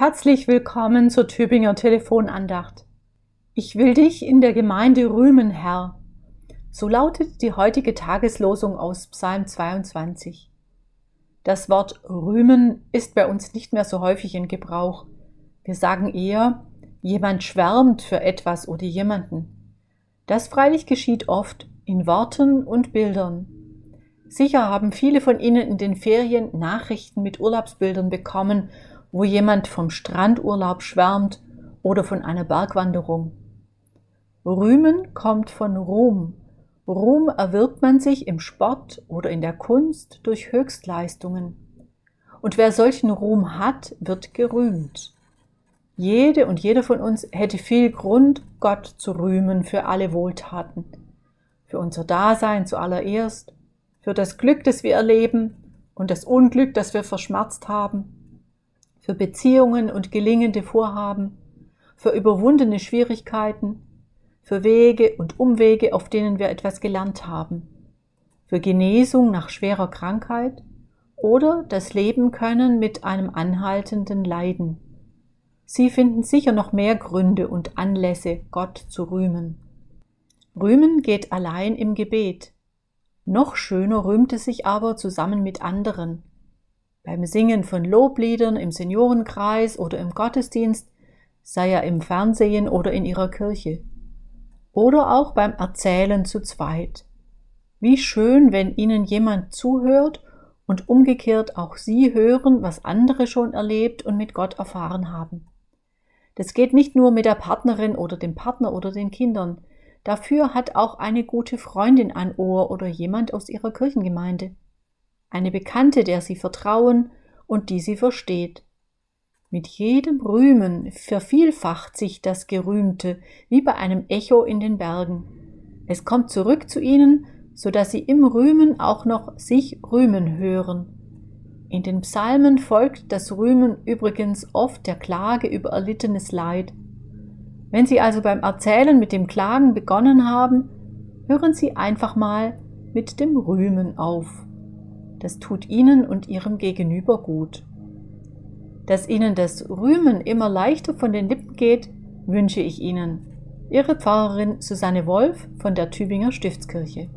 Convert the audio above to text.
Herzlich willkommen zur Tübinger Telefonandacht. Ich will dich in der Gemeinde rühmen, Herr. So lautet die heutige Tageslosung aus Psalm 22. Das Wort rühmen ist bei uns nicht mehr so häufig in Gebrauch. Wir sagen eher, jemand schwärmt für etwas oder jemanden. Das freilich geschieht oft in Worten und Bildern. Sicher haben viele von Ihnen in den Ferien Nachrichten mit Urlaubsbildern bekommen wo jemand vom Strandurlaub schwärmt oder von einer Bergwanderung. Rühmen kommt von Ruhm. Ruhm erwirbt man sich im Sport oder in der Kunst durch Höchstleistungen. Und wer solchen Ruhm hat, wird gerühmt. Jede und jeder von uns hätte viel Grund, Gott zu rühmen für alle Wohltaten. Für unser Dasein zuallererst, für das Glück, das wir erleben und das Unglück, das wir verschmerzt haben, für Beziehungen und gelingende Vorhaben, für überwundene Schwierigkeiten, für Wege und Umwege, auf denen wir etwas gelernt haben, für Genesung nach schwerer Krankheit oder das Leben können mit einem anhaltenden Leiden. Sie finden sicher noch mehr Gründe und Anlässe, Gott zu rühmen. Rühmen geht allein im Gebet. Noch schöner rühmt es sich aber zusammen mit anderen, beim Singen von Lobliedern im Seniorenkreis oder im Gottesdienst, sei er im Fernsehen oder in ihrer Kirche. Oder auch beim Erzählen zu zweit. Wie schön, wenn ihnen jemand zuhört und umgekehrt auch sie hören, was andere schon erlebt und mit Gott erfahren haben. Das geht nicht nur mit der Partnerin oder dem Partner oder den Kindern. Dafür hat auch eine gute Freundin ein Ohr oder jemand aus ihrer Kirchengemeinde eine Bekannte, der sie vertrauen und die sie versteht. Mit jedem Rühmen vervielfacht sich das Gerühmte wie bei einem Echo in den Bergen. Es kommt zurück zu ihnen, so dass sie im Rühmen auch noch sich rühmen hören. In den Psalmen folgt das Rühmen übrigens oft der Klage über erlittenes Leid. Wenn Sie also beim Erzählen mit dem Klagen begonnen haben, hören Sie einfach mal mit dem Rühmen auf das tut Ihnen und Ihrem Gegenüber gut. Dass Ihnen das Rühmen immer leichter von den Lippen geht, wünsche ich Ihnen. Ihre Pfarrerin Susanne Wolf von der Tübinger Stiftskirche.